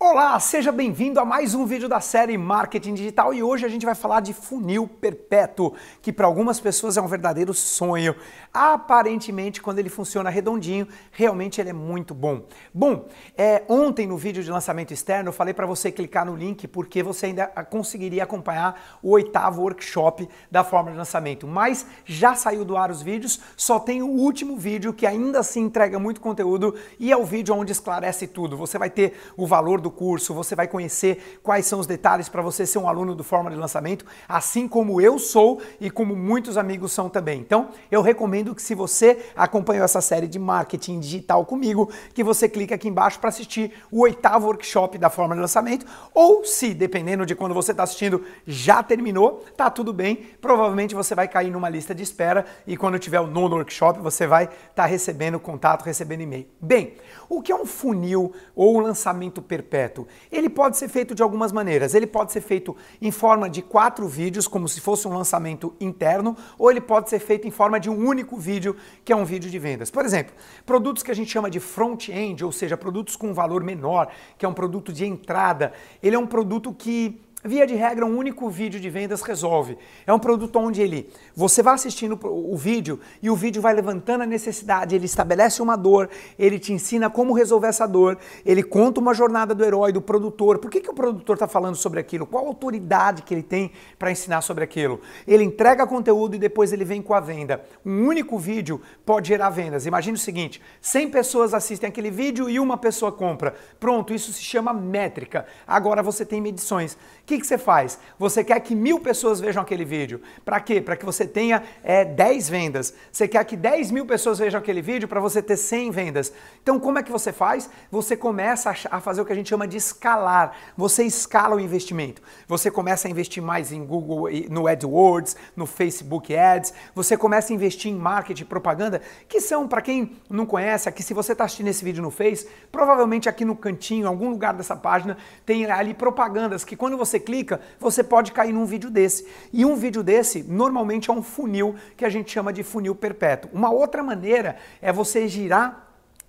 Olá, seja bem-vindo a mais um vídeo da série Marketing Digital e hoje a gente vai falar de funil perpétuo, que para algumas pessoas é um verdadeiro sonho. Aparentemente, quando ele funciona redondinho, realmente ele é muito bom. Bom, é, ontem no vídeo de lançamento externo eu falei para você clicar no link porque você ainda conseguiria acompanhar o oitavo workshop da forma de lançamento, mas já saiu do ar os vídeos, só tem o último vídeo que ainda assim entrega muito conteúdo e é o vídeo onde esclarece tudo. Você vai ter o valor do do curso, você vai conhecer quais são os detalhes para você ser um aluno do Forma de Lançamento, assim como eu sou e como muitos amigos são também. Então, eu recomendo que se você acompanhou essa série de marketing digital comigo, que você clique aqui embaixo para assistir o oitavo workshop da Forma de Lançamento, ou se, dependendo de quando você está assistindo, já terminou, tá tudo bem, provavelmente você vai cair numa lista de espera e quando tiver o nono workshop, você vai estar tá recebendo contato, recebendo e-mail. Bem, o que é um funil ou um lançamento perpétuo? Perpétuo? Ele pode ser feito de algumas maneiras. Ele pode ser feito em forma de quatro vídeos, como se fosse um lançamento interno, ou ele pode ser feito em forma de um único vídeo, que é um vídeo de vendas. Por exemplo, produtos que a gente chama de front-end, ou seja, produtos com valor menor, que é um produto de entrada, ele é um produto que Via de regra, um único vídeo de vendas resolve. É um produto onde ele, você vai assistindo o vídeo e o vídeo vai levantando a necessidade, ele estabelece uma dor, ele te ensina como resolver essa dor, ele conta uma jornada do herói, do produtor. Por que, que o produtor está falando sobre aquilo? Qual autoridade que ele tem para ensinar sobre aquilo? Ele entrega conteúdo e depois ele vem com a venda. Um único vídeo pode gerar vendas. Imagine o seguinte: 100 pessoas assistem aquele vídeo e uma pessoa compra. Pronto, isso se chama métrica. Agora você tem medições que, que você faz? Você quer que mil pessoas vejam aquele vídeo. Para quê? Para que você tenha é, 10 vendas. Você quer que 10 mil pessoas vejam aquele vídeo para você ter 100 vendas. Então, como é que você faz? Você começa a fazer o que a gente chama de escalar. Você escala o investimento. Você começa a investir mais em Google, no AdWords, no Facebook Ads. Você começa a investir em marketing propaganda, que são, para quem não conhece, aqui se você está assistindo esse vídeo no Face, provavelmente aqui no cantinho, em algum lugar dessa página, tem ali propagandas que quando você você clica, você pode cair num vídeo desse. E um vídeo desse normalmente é um funil que a gente chama de funil perpétuo. Uma outra maneira é você girar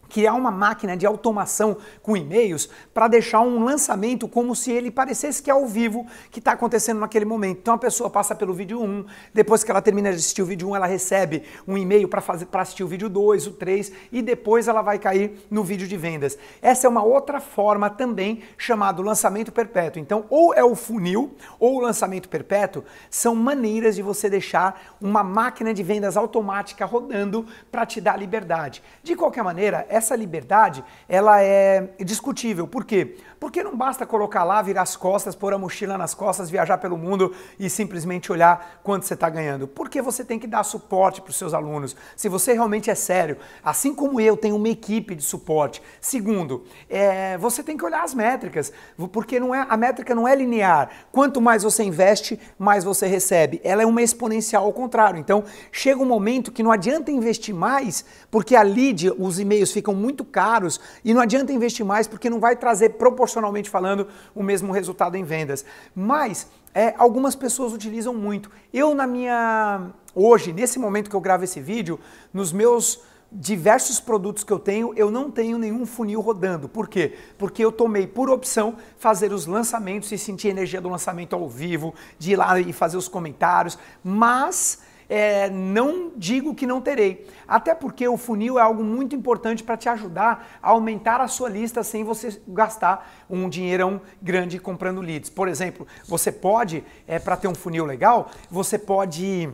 criar uma máquina de automação com e-mails para deixar um lançamento como se ele parecesse que é ao vivo que está acontecendo naquele momento. Então a pessoa passa pelo vídeo 1, depois que ela termina de assistir o vídeo 1, ela recebe um e-mail para assistir o vídeo 2, o 3 e depois ela vai cair no vídeo de vendas. Essa é uma outra forma também chamado lançamento perpétuo. Então, ou é o funil ou o lançamento perpétuo são maneiras de você deixar uma máquina de vendas automática rodando para te dar liberdade. De qualquer maneira, essa liberdade ela é discutível. Por quê? Porque não basta colocar lá, virar as costas, pôr a mochila nas costas, viajar pelo mundo e simplesmente olhar quanto você está ganhando. Porque você tem que dar suporte para os seus alunos. Se você realmente é sério, assim como eu tenho uma equipe de suporte. Segundo, é, você tem que olhar as métricas, porque não é, a métrica não é linear. Quanto mais você investe, mais você recebe. Ela é uma exponencial ao contrário. Então, chega um momento que não adianta investir mais, porque a lead, os e-mails ficam muito caros e não adianta investir mais porque não vai trazer proporcionalmente falando o mesmo resultado em vendas. Mas é, algumas pessoas utilizam muito. Eu na minha hoje, nesse momento que eu gravo esse vídeo, nos meus diversos produtos que eu tenho, eu não tenho nenhum funil rodando. Por quê? Porque eu tomei por opção fazer os lançamentos e sentir a energia do lançamento ao vivo, de ir lá e fazer os comentários, mas é, não digo que não terei. Até porque o funil é algo muito importante para te ajudar a aumentar a sua lista sem você gastar um dinheirão grande comprando leads. Por exemplo, você pode, é, para ter um funil legal, você pode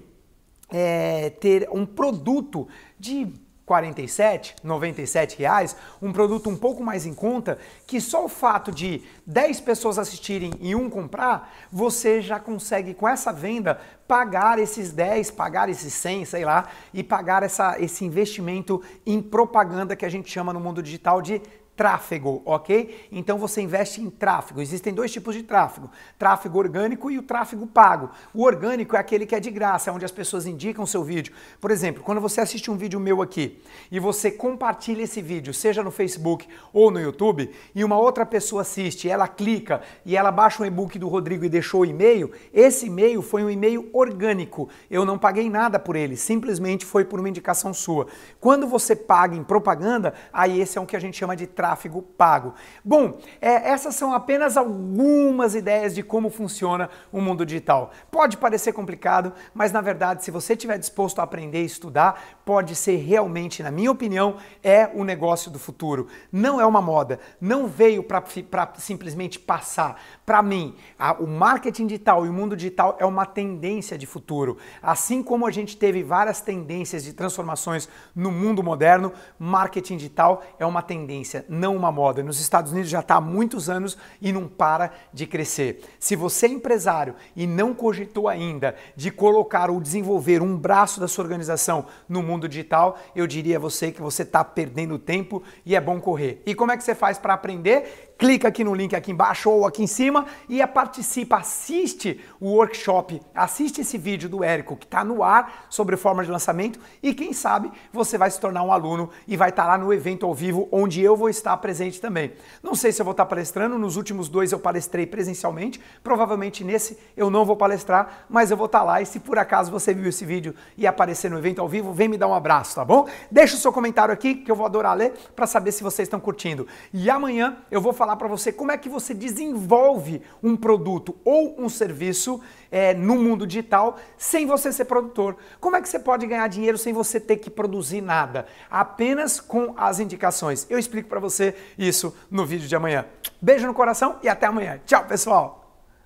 é, ter um produto de 47, 97 reais, um produto um pouco mais em conta, que só o fato de 10 pessoas assistirem e um comprar, você já consegue com essa venda pagar esses 10, pagar esses 100, sei lá, e pagar essa, esse investimento em propaganda que a gente chama no mundo digital de tráfego, ok? Então você investe em tráfego. Existem dois tipos de tráfego: tráfego orgânico e o tráfego pago. O orgânico é aquele que é de graça, onde as pessoas indicam seu vídeo. Por exemplo, quando você assiste um vídeo meu aqui e você compartilha esse vídeo, seja no Facebook ou no YouTube, e uma outra pessoa assiste, ela clica e ela baixa um e-book do Rodrigo e deixou o e-mail, esse e-mail foi um e-mail orgânico. Eu não paguei nada por ele, simplesmente foi por uma indicação sua. Quando você paga em propaganda, aí esse é o que a gente chama de tráfego tráfego pago. Bom, é, essas são apenas algumas ideias de como funciona o mundo digital. Pode parecer complicado, mas na verdade, se você estiver disposto a aprender e estudar, pode ser realmente, na minha opinião, é o negócio do futuro. Não é uma moda, não veio para simplesmente passar. Para mim, a, o marketing digital e o mundo digital é uma tendência de futuro. Assim como a gente teve várias tendências de transformações no mundo moderno, marketing digital é uma tendência, não uma moda. Nos Estados Unidos já está há muitos anos e não para de crescer. Se você é empresário e não cogitou ainda de colocar ou desenvolver um braço da sua organização no mundo digital, eu diria a você que você está perdendo tempo e é bom correr. E como é que você faz para aprender? Clica aqui no link aqui embaixo ou aqui em cima e participa, assiste o workshop, assiste esse vídeo do Érico que está no ar sobre forma de lançamento e quem sabe você vai se tornar um aluno e vai estar tá lá no evento ao vivo onde eu vou estar presente também. Não sei se eu vou estar tá palestrando, nos últimos dois eu palestrei presencialmente, provavelmente nesse eu não vou palestrar, mas eu vou estar tá lá e se por acaso você viu esse vídeo e aparecer no evento ao vivo, vem me dar um abraço, tá bom? Deixa o seu comentário aqui que eu vou adorar ler para saber se vocês estão curtindo. E amanhã eu vou falar falar para você como é que você desenvolve um produto ou um serviço é, no mundo digital sem você ser produtor. Como é que você pode ganhar dinheiro sem você ter que produzir nada? Apenas com as indicações. Eu explico para você isso no vídeo de amanhã. Beijo no coração e até amanhã. Tchau, pessoal!